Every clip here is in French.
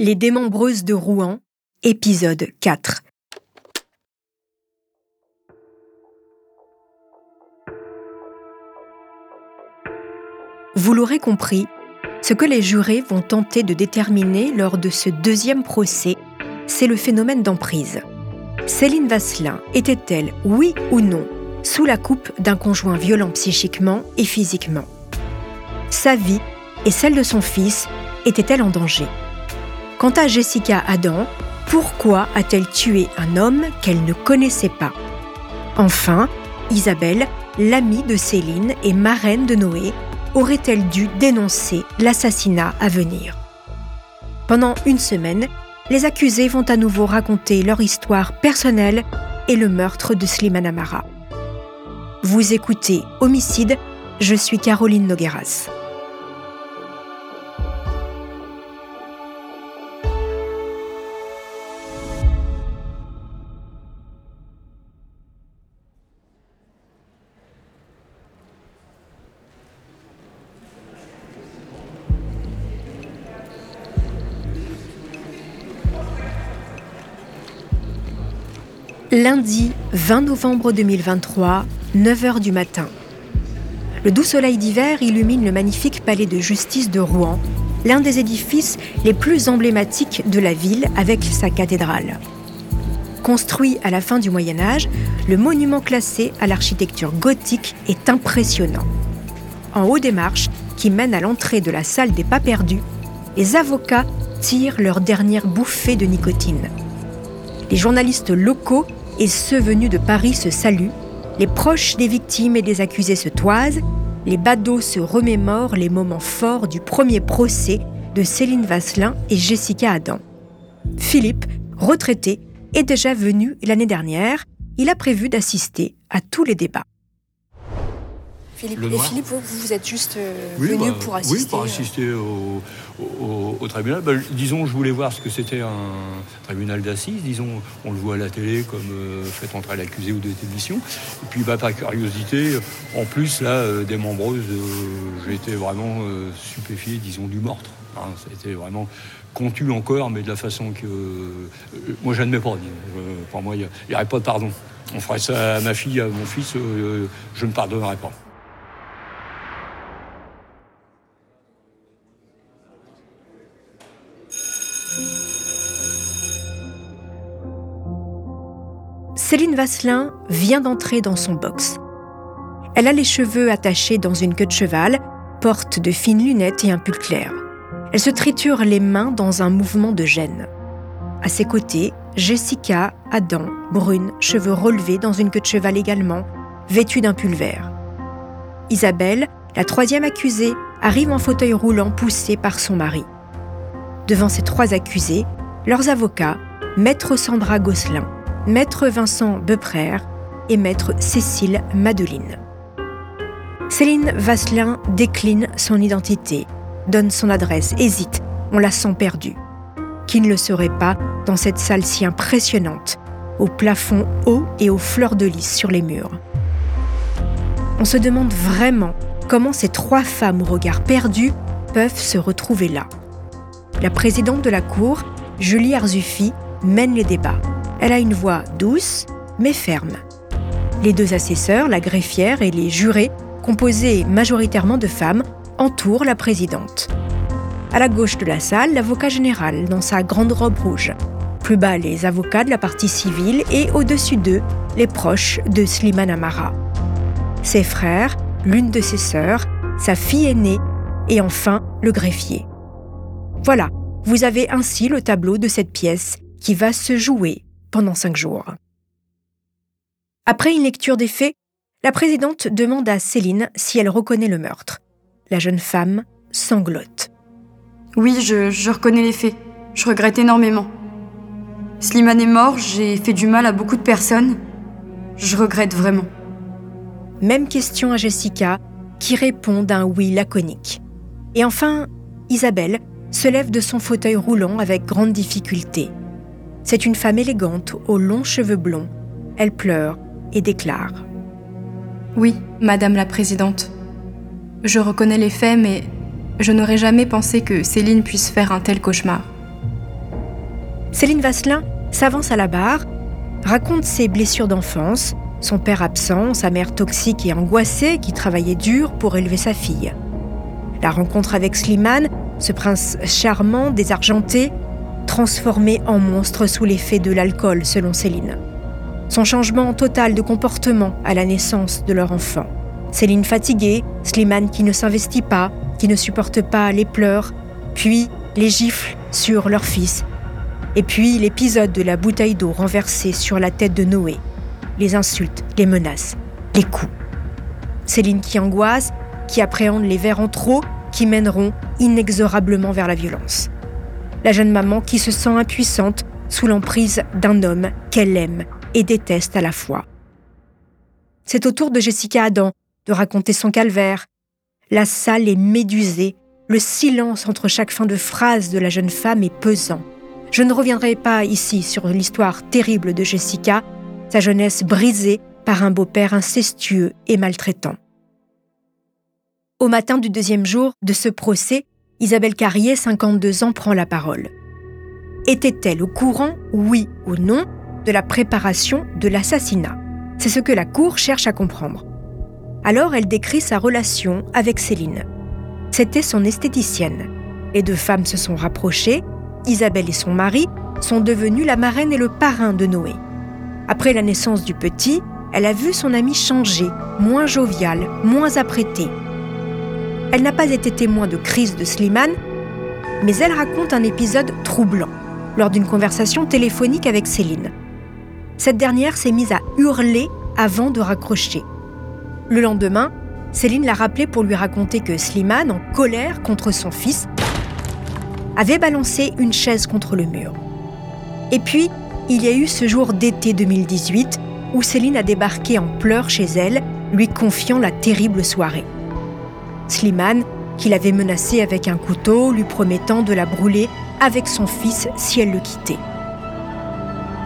Les démembreuses de Rouen, épisode 4. Vous l'aurez compris, ce que les jurés vont tenter de déterminer lors de ce deuxième procès, c'est le phénomène d'emprise. Céline Vasselin était-elle, oui ou non, sous la coupe d'un conjoint violent psychiquement et physiquement? Sa vie et celle de son fils étaient-elles en danger? Quant à Jessica Adam, pourquoi a-t-elle tué un homme qu'elle ne connaissait pas? Enfin, Isabelle, l'amie de Céline et marraine de Noé, aurait-elle dû dénoncer l'assassinat à venir? Pendant une semaine, les accusés vont à nouveau raconter leur histoire personnelle et le meurtre de Slimane Amara. Vous écoutez Homicide, je suis Caroline Nogueras. Lundi 20 novembre 2023, 9h du matin. Le doux soleil d'hiver illumine le magnifique palais de justice de Rouen, l'un des édifices les plus emblématiques de la ville avec sa cathédrale. Construit à la fin du Moyen Âge, le monument classé à l'architecture gothique est impressionnant. En haut des marches, qui mènent à l'entrée de la salle des pas perdus, les avocats tirent leur dernière bouffée de nicotine. Les journalistes locaux et ceux venus de Paris se saluent, les proches des victimes et des accusés se toisent, les badauds se remémorent les moments forts du premier procès de Céline Vasselin et Jessica Adam. Philippe, retraité, est déjà venu l'année dernière. Il a prévu d'assister à tous les débats. Philippe, et Philippe, vous, vous êtes juste euh, venu bah, pour assister Oui, pour assister au, au, au tribunal. Bah, disons, je voulais voir ce que c'était un tribunal d'assises. Disons, on le voit à la télé comme euh, fait entrer l'accusé ou des émissions. Et puis, bah, par curiosité, en plus, là, euh, des membreuses, été vraiment stupéfié, disons, du meurtre. Hein, été vraiment contu encore, mais de la façon que. moi, j'admets pas. pour moi, il n'y aurait pas de pardon. On ferait ça à ma fille, à mon fils, je ne pardonnerais pas. Céline Vasselin vient d'entrer dans son box. Elle a les cheveux attachés dans une queue de cheval, porte de fines lunettes et un pull clair. Elle se triture les mains dans un mouvement de gêne. À ses côtés, Jessica, Adam, brune, cheveux relevés dans une queue de cheval également, vêtue d'un pull vert. Isabelle, la troisième accusée, arrive en fauteuil roulant poussée par son mari. Devant ces trois accusés, leurs avocats, Maître Sandra Gosselin, Maître Vincent Beuprère et Maître Cécile Madeline. Céline Vasselin décline son identité, donne son adresse, hésite, on la sent perdue. Qui ne le serait pas dans cette salle si impressionnante, au plafond haut et aux fleurs de lys sur les murs? On se demande vraiment comment ces trois femmes au regard perdu peuvent se retrouver là. La présidente de la Cour, Julie Arzufi, mène les débats. Elle a une voix douce, mais ferme. Les deux assesseurs, la greffière et les jurés, composés majoritairement de femmes, entourent la présidente. À la gauche de la salle, l'avocat général dans sa grande robe rouge. Plus bas, les avocats de la partie civile et au-dessus d'eux, les proches de Slimane Amara. Ses frères, l'une de ses sœurs, sa fille aînée et enfin le greffier. Voilà, vous avez ainsi le tableau de cette pièce qui va se jouer pendant cinq jours. Après une lecture des faits, la présidente demande à Céline si elle reconnaît le meurtre. La jeune femme sanglote. Oui, je, reconnais les faits. Je regrette énormément. Slimane est mort, j'ai fait du mal à beaucoup de personnes. Je regrette vraiment. Même question à Jessica, qui répond d'un oui laconique. Et enfin, Isabelle se lève de son fauteuil roulant avec grande difficulté. C'est une femme élégante aux longs cheveux blonds. Elle pleure et déclare. Oui, Madame la Présidente. Je reconnais les faits, mais je n'aurais jamais pensé que Céline puisse faire un tel cauchemar. Céline Vasselin s'avance à la barre, raconte ses blessures d'enfance, son père absent, sa mère toxique et angoissée qui travaillait dur pour élever sa fille. La rencontre avec Slimane, ce prince charmant, désargenté, transformé en monstre sous l'effet de l'alcool selon Céline. Son changement total de comportement à la naissance de leur enfant. Céline fatiguée, Slimane qui ne s'investit pas, qui ne supporte pas les pleurs, puis les gifles sur leur fils, et puis l'épisode de la bouteille d'eau renversée sur la tête de Noé, les insultes, les menaces, les coups. Céline qui angoisse, qui appréhende les vers en trop qui mèneront inexorablement vers la violence. La jeune maman qui se sent impuissante sous l'emprise d'un homme qu'elle aime et déteste à la fois. C'est au tour de Jessica Adam de raconter son calvaire. La salle est médusée, le silence entre chaque fin de phrase de la jeune femme est pesant. Je ne reviendrai pas ici sur l'histoire terrible de Jessica, sa jeunesse brisée par un beau-père incestueux et maltraitant. Au matin du deuxième jour de ce procès, Isabelle Carrier, 52 ans, prend la parole. Était-elle au courant, oui ou non, de la préparation de l'assassinat? C'est ce que la Cour cherche à comprendre. Alors elle décrit sa relation avec Céline. C'était son esthéticienne. Les deux femmes se sont rapprochées, Isabelle et son mari sont devenus la marraine et le parrain de Noé. Après la naissance du petit, elle a vu son ami changer, moins jovial, moins apprêté. Elle n'a pas été témoin de crise de Slimane, mais elle raconte un épisode troublant lors d'une conversation téléphonique avec Céline. Cette dernière s'est mise à hurler avant de raccrocher. Le lendemain, Céline l'a rappelé pour lui raconter que Slimane, en colère contre son fils, avait balancé une chaise contre le mur. Et puis, il y a eu ce jour d'été 2018 où Céline a débarqué en pleurs chez elle, lui confiant la terrible soirée. Slimane, qui l'avait menacée avec un couteau, lui promettant de la brûler avec son fils si elle le quittait.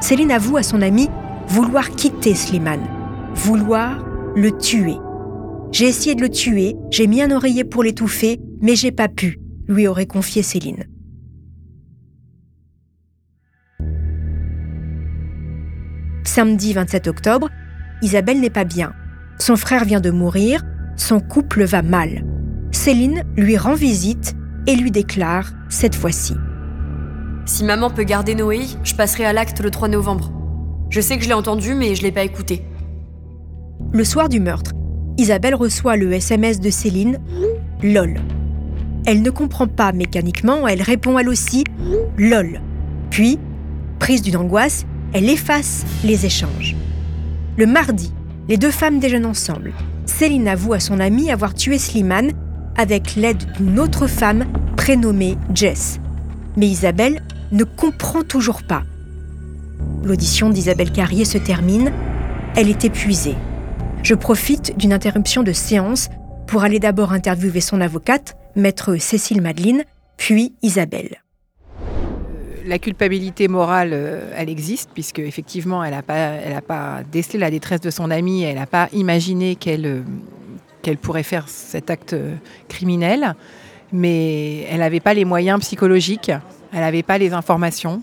Céline avoue à son ami vouloir quitter Slimane, vouloir le tuer. J'ai essayé de le tuer, j'ai mis un oreiller pour l'étouffer, mais j'ai pas pu, lui aurait confié Céline. Samedi 27 octobre, Isabelle n'est pas bien. Son frère vient de mourir, son couple va mal. Céline lui rend visite et lui déclare cette fois-ci. Si maman peut garder Noé, je passerai à l'acte le 3 novembre. Je sais que je l'ai entendu, mais je l'ai pas écouté. Le soir du meurtre, Isabelle reçoit le SMS de Céline LOL. Elle ne comprend pas mécaniquement, elle répond elle aussi LOL. Puis, prise d'une angoisse, elle efface les échanges. Le mardi, les deux femmes déjeunent ensemble. Céline avoue à son amie avoir tué Slimane avec l'aide d'une autre femme prénommée Jess. Mais Isabelle ne comprend toujours pas. L'audition d'Isabelle Carrier se termine. Elle est épuisée. Je profite d'une interruption de séance pour aller d'abord interviewer son avocate, maître Cécile Madeline, puis Isabelle. La culpabilité morale, euh, elle existe, puisque effectivement, elle n'a pas, pas décelé la détresse de son amie, elle n'a pas imaginé qu'elle euh, qu'elle pourrait faire cet acte euh, criminel, mais elle n'avait pas les moyens psychologiques, elle n'avait pas les informations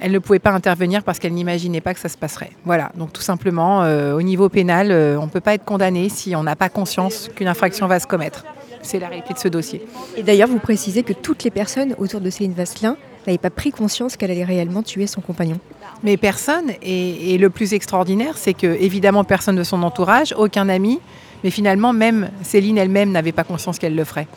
elle ne pouvait pas intervenir parce qu'elle n'imaginait pas que ça se passerait. Voilà, donc tout simplement, au niveau pénal, on ne peut pas être condamné si on n'a pas conscience qu'une infraction va se commettre. C'est la réalité de ce dossier. Et d'ailleurs, vous précisez que toutes les personnes autour de Céline Vasselin n'avaient pas pris conscience qu'elle allait réellement tuer son compagnon. Mais personne, et, et le plus extraordinaire, c'est que évidemment personne de son entourage, aucun ami, mais finalement même Céline elle-même n'avait pas conscience qu'elle le ferait.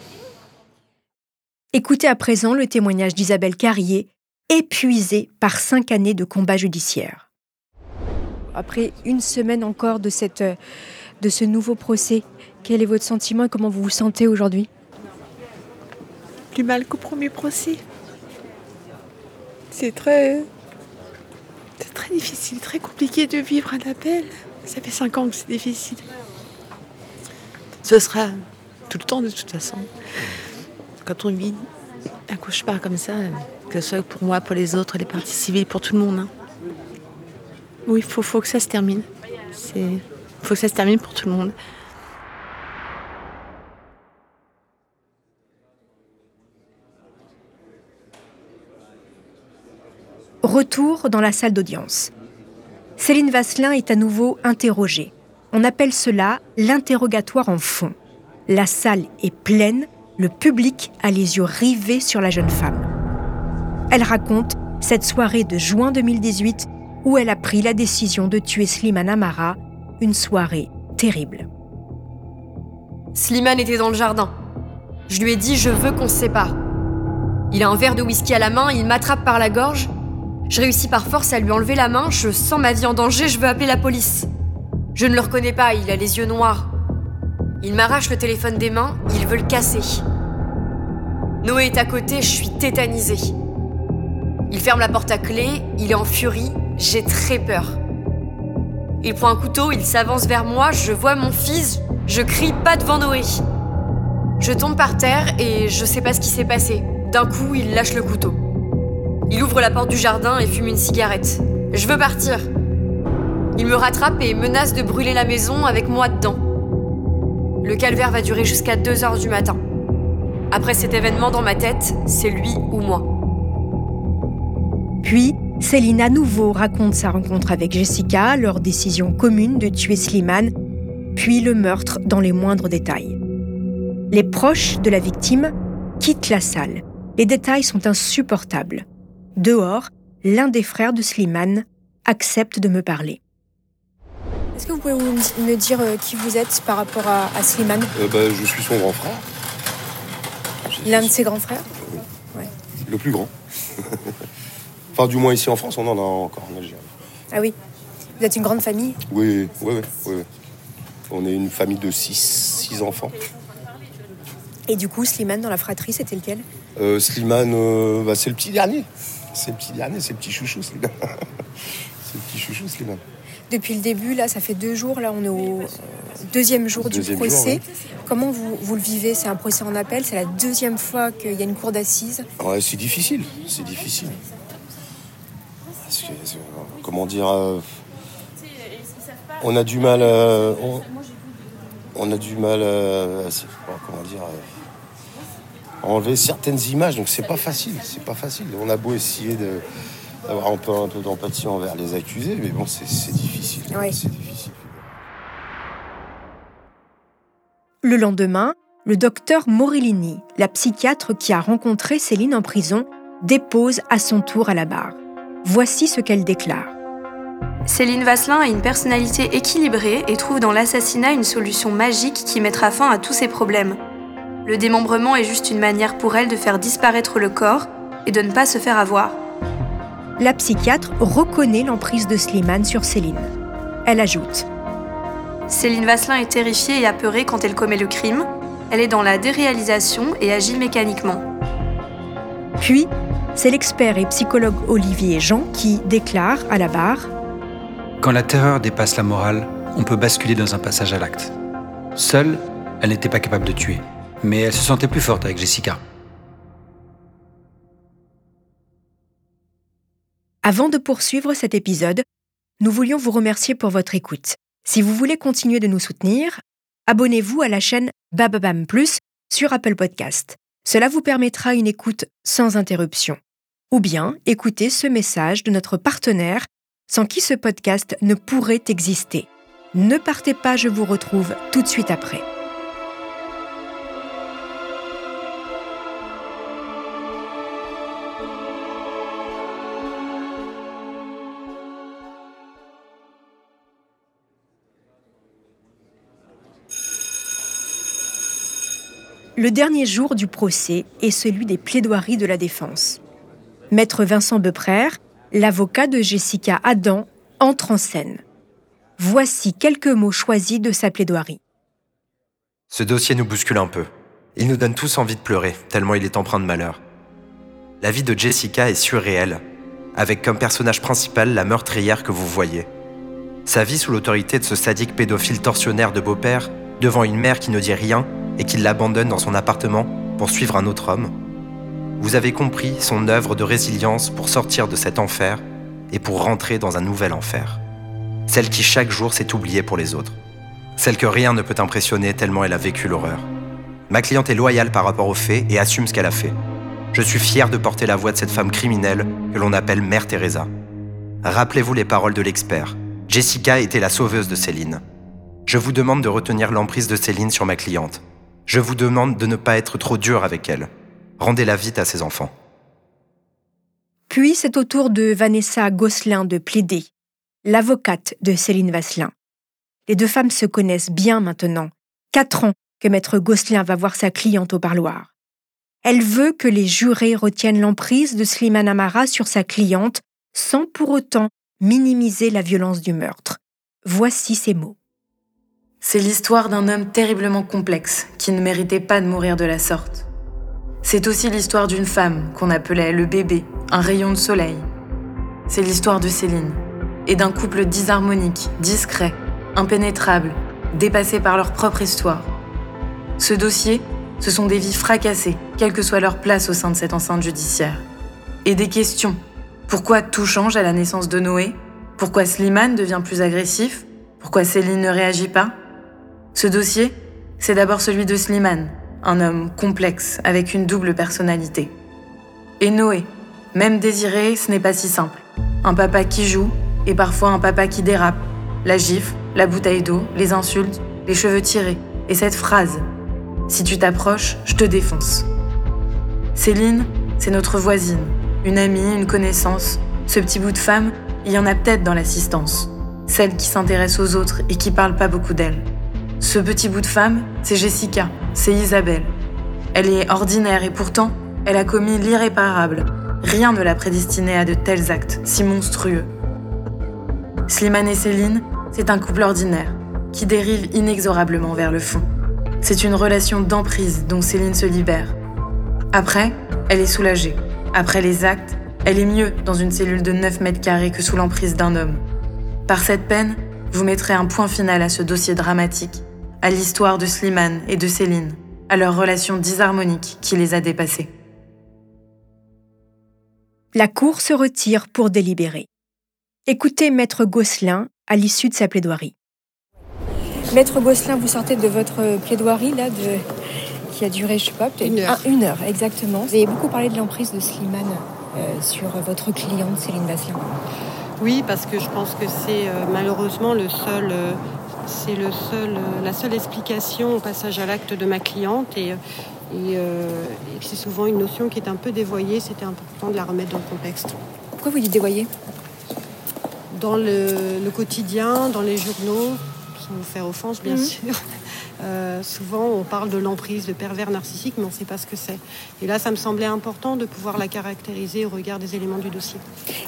Écoutez à présent le témoignage d'Isabelle Carrier, épuisé par cinq années de combat judiciaire. Après une semaine encore de, cette, de ce nouveau procès, quel est votre sentiment et comment vous vous sentez aujourd'hui? Plus mal qu'au premier procès. C'est très. C'est très difficile, très compliqué de vivre un appel. Ça fait cinq ans que c'est difficile. Ce sera tout le temps de toute façon. Quand on vit un cauchemar comme ça, que ce soit pour moi, pour les autres, les parties civiles, pour tout le monde. Hein. Oui, il faut, faut que ça se termine. Il faut que ça se termine pour tout le monde. Retour dans la salle d'audience. Céline Vasselin est à nouveau interrogée. On appelle cela l'interrogatoire en fond. La salle est pleine, le public a les yeux rivés sur la jeune femme. Elle raconte cette soirée de juin 2018 où elle a pris la décision de tuer Slimane Amara, une soirée terrible. Slimane était dans le jardin. Je lui ai dit je veux qu'on se sépare. Il a un verre de whisky à la main, il m'attrape par la gorge. Je réussis par force à lui enlever la main, je sens ma vie en danger, je veux appeler la police. Je ne le reconnais pas, il a les yeux noirs. Il m'arrache le téléphone des mains, il veut le casser. Noé est à côté, je suis tétanisée. Il ferme la porte à clé, il est en furie, j'ai très peur. Il prend un couteau, il s'avance vers moi, je vois mon fils, je crie pas devant Noé. Je tombe par terre et je sais pas ce qui s'est passé. D'un coup, il lâche le couteau. Il ouvre la porte du jardin et fume une cigarette. Je veux partir. Il me rattrape et menace de brûler la maison avec moi dedans. Le calvaire va durer jusqu'à 2 heures du matin. Après cet événement dans ma tête, c'est lui ou moi. Puis, Céline à nouveau raconte sa rencontre avec Jessica, leur décision commune de tuer Slimane, puis le meurtre dans les moindres détails. Les proches de la victime quittent la salle. Les détails sont insupportables. Dehors, l'un des frères de Slimane accepte de me parler. Est-ce que vous pouvez me dire euh, qui vous êtes par rapport à, Slimane? Euh, bah, Je suis son grand frère. L'un de ses grands frères? Le plus grand. enfin, du moins ici en France, on en a encore en Algérie. Ah oui Vous êtes une grande famille? Oui oui, oui, On est une famille de six, six enfants. Et du coup, Slimane dans la fratrie, c'était lequel? Euh, Slimane, euh, bah, c'est le petit dernier. C'est le petit dernier, c'est le petit chouchou, Slimane. c'est le petit chouchou, Slimane. Depuis le début, là, ça fait deux jours, là, on est au deuxième jour du procès. Comment vous, vous, le vivez? C'est un procès en appel, c'est la deuxième fois qu'il y a une cour d'assises. Ouais, c'est difficile, c'est difficile. comment dire euh, On a du mal. On, on, a du mal. comment dire enlever certaines images. Donc c'est pas facile, c'est pas facile. On a beau essayer d'avoir un peu, un peu d'empathie envers les accusés, mais bon, c'est difficile. C'est difficile. Le lendemain, le docteur Morellini, la psychiatre qui a rencontré Céline en prison, dépose à son tour à la barre. Voici ce qu'elle déclare. Céline Vasselin a une personnalité équilibrée et trouve dans l'assassinat une solution magique qui mettra fin à tous ses problèmes. Le démembrement est juste une manière pour elle de faire disparaître le corps et de ne pas se faire avoir. La psychiatre reconnaît l'emprise de Slimane sur Céline. Elle ajoute Céline Vasselin est terrifiée et apeurée quand elle commet le crime. Elle est dans la déréalisation et agit mécaniquement. Puis, c'est l'expert et psychologue Olivier Jean qui déclare à la barre Quand la terreur dépasse la morale, on peut basculer dans un passage à l'acte. Seule, elle n'était pas capable de tuer mais elle se sentait plus forte avec Jessica. Avant de poursuivre cet épisode, nous voulions vous remercier pour votre écoute. Si vous voulez continuer de nous soutenir, abonnez-vous à la chaîne Bababam Plus sur Apple Podcast. Cela vous permettra une écoute sans interruption. Ou bien écoutez ce message de notre partenaire sans qui ce podcast ne pourrait exister. Ne partez pas, je vous retrouve tout de suite après. Le dernier jour du procès est celui des plaidoiries de la défense. Maître Vincent Beprère, l'avocat de Jessica Adam, entre en scène. Voici quelques mots choisis de sa plaidoirie. Ce dossier nous bouscule un peu. Il nous donne tous envie de pleurer, tellement il est empreint de malheur. La vie de Jessica est surréelle, avec comme personnage principal la meurtrière que vous voyez. Sa vie sous l'autorité de ce sadique pédophile tortionnaire de beau-père, devant une mère qui ne dit rien et qu'il l'abandonne dans son appartement pour suivre un autre homme, vous avez compris son œuvre de résilience pour sortir de cet enfer et pour rentrer dans un nouvel enfer. Celle qui chaque jour s'est oubliée pour les autres. Celle que rien ne peut impressionner tellement elle a vécu l'horreur. Ma cliente est loyale par rapport aux faits et assume ce qu'elle a fait. je suis fier de porter la voix de cette femme criminelle que l'on appelle Mère Teresa. Rappelez-vous les paroles de l'expert. Jessica était la sauveuse de Céline. Je vous demande de retenir l'emprise de Céline sur ma cliente. Je vous demande de ne pas être trop dur avec elle. Rendez-la vite à ses enfants. Puis c'est au tour de Vanessa Gosselin de plaider, l'avocate de Céline Vasselin. Les deux femmes se connaissent bien maintenant. Quatre ans que maître Gosselin va voir sa cliente au parloir. Elle veut que les jurés retiennent l'emprise de Slimane Amara sur sa cliente sans pour autant minimiser la violence du meurtre. Voici ses mots. C'est l'histoire d'un homme terriblement complexe qui ne méritait pas de mourir de la sorte. C'est aussi l'histoire d'une femme qu'on appelait le bébé, un rayon de soleil. C'est l'histoire de Céline et d'un couple disharmonique, discret, impénétrable, dépassé par leur propre histoire. Ce dossier, ce sont des vies fracassées, quelle que soit leur place au sein de cette enceinte judiciaire. Et des questions pourquoi tout change à la naissance de Noé? Pourquoi Slimane devient plus agressif? Pourquoi Céline ne réagit pas? Ce dossier, c'est d'abord celui de Slimane, un homme complexe avec une double personnalité. Et Noé, même désiré, ce n'est pas si simple. Un papa qui joue et parfois un papa qui dérape. La gifle, la bouteille d'eau, les insultes, les cheveux tirés et cette phrase Si tu t'approches, je te défonce. Céline, c'est notre voisine, une amie, une connaissance, ce petit bout de femme, il y en a peut-être dans l'assistance. Celle qui s'intéresse aux autres et qui parle pas beaucoup d'elle. Ce petit bout de femme, c'est Jessica, c'est Isabelle. Elle est ordinaire et pourtant, elle a commis l'irréparable. Rien ne l'a prédestinée à de tels actes si monstrueux. Slimane et Céline, c'est un couple ordinaire qui dérive inexorablement vers le fond. C'est une relation d'emprise dont Céline se libère. Après, elle est soulagée. Après les actes, elle est mieux dans une cellule de 9 mètres carrés que sous l'emprise d'un homme. Par cette peine, vous mettrez un point final à ce dossier dramatique, à l'histoire de Slimane et de Céline, à leur relation disharmonique qui les a dépassés. La Cour se retire pour délibérer. Écoutez Maître Gosselin à l'issue de sa plaidoirie. Maître Gosselin, vous sortez de votre plaidoirie là, de qui a duré, je sais pas, peut-être une heure. une heure, exactement. Vous avez beaucoup parlé de l'emprise de Slimane euh, sur votre cliente Céline Vasselin. Oui, parce que je pense que c'est euh, malheureusement le seul, euh, c'est le seul, euh, la seule explication au passage à l'acte de ma cliente et, et, euh, et c'est souvent une notion qui est un peu dévoyée. C'était important de la remettre dans le contexte. Pourquoi vous dites dévoyé Dans le, le quotidien, dans les journaux, sans vous faire offense bien Mhm. sûr. euh, souvent, on parle de l'emprise, de pervers narcissique, mais on ne sait pas ce que c'est. Et là, ça me semblait important de pouvoir la caractériser au regard des éléments du dossier.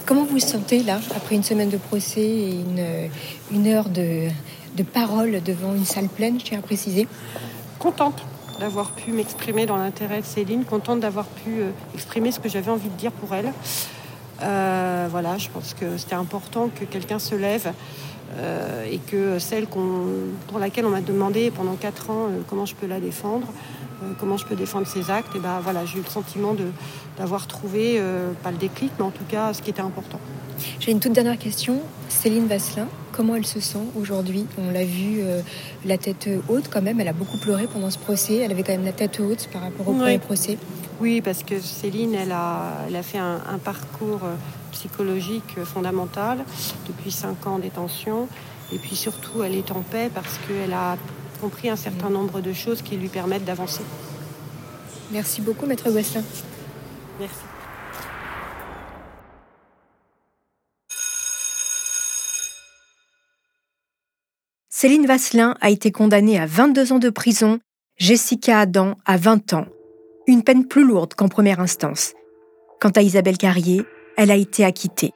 Comment vous vous sentez là, après une semaine de procès et une, une heure de, de parole devant une salle pleine, je tiens à préciser contente d'avoir pu m'exprimer dans l'intérêt de Céline, contente d'avoir pu euh, exprimer ce que j'avais envie de dire pour elle. Euh, voilà, je pense que c'était important que quelqu'un se lève euh, et que celle pour laquelle on m'a demandé pendant quatre ans euh, comment je peux la défendre, comment je peux défendre ses actes, et ben voilà, j'ai eu le sentiment d'avoir trouvé, pas le déclic, mais en tout cas ce qui était important. J'ai une toute dernière question. Céline Vasselin, comment elle se sent aujourd'hui On l'a vu euh, la tête haute quand même, elle a beaucoup pleuré pendant ce procès, elle avait quand même la tête haute par rapport au Oui. premier procès. Oui, parce que Céline, elle a, elle a fait un, un parcours euh, psychologique fondamental depuis cinq ans en détention. Et puis surtout, elle est en paix parce qu'elle a compris un certain nombre de choses qui lui permettent d'avancer. Merci beaucoup, Maître Gosselin. Merci. Céline Vasselin a été condamnée à 22 ans de prison, Jessica Adam à 20 ans, une peine plus lourde qu'en première instance. Quant à Isabelle Carrier, elle a été acquittée.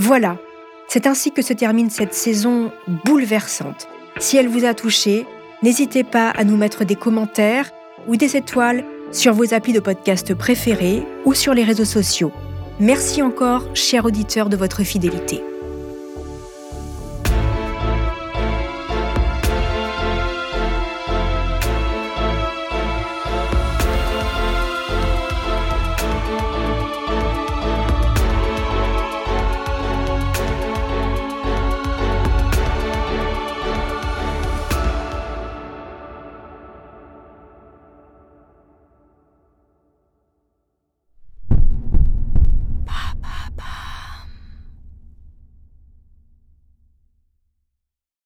Voilà, c'est ainsi que se termine cette saison bouleversante. Si elle vous a touché, n'hésitez pas à nous mettre des commentaires ou des étoiles sur vos applis de podcast préférés ou sur les réseaux sociaux. Merci encore, chers auditeurs, de votre fidélité.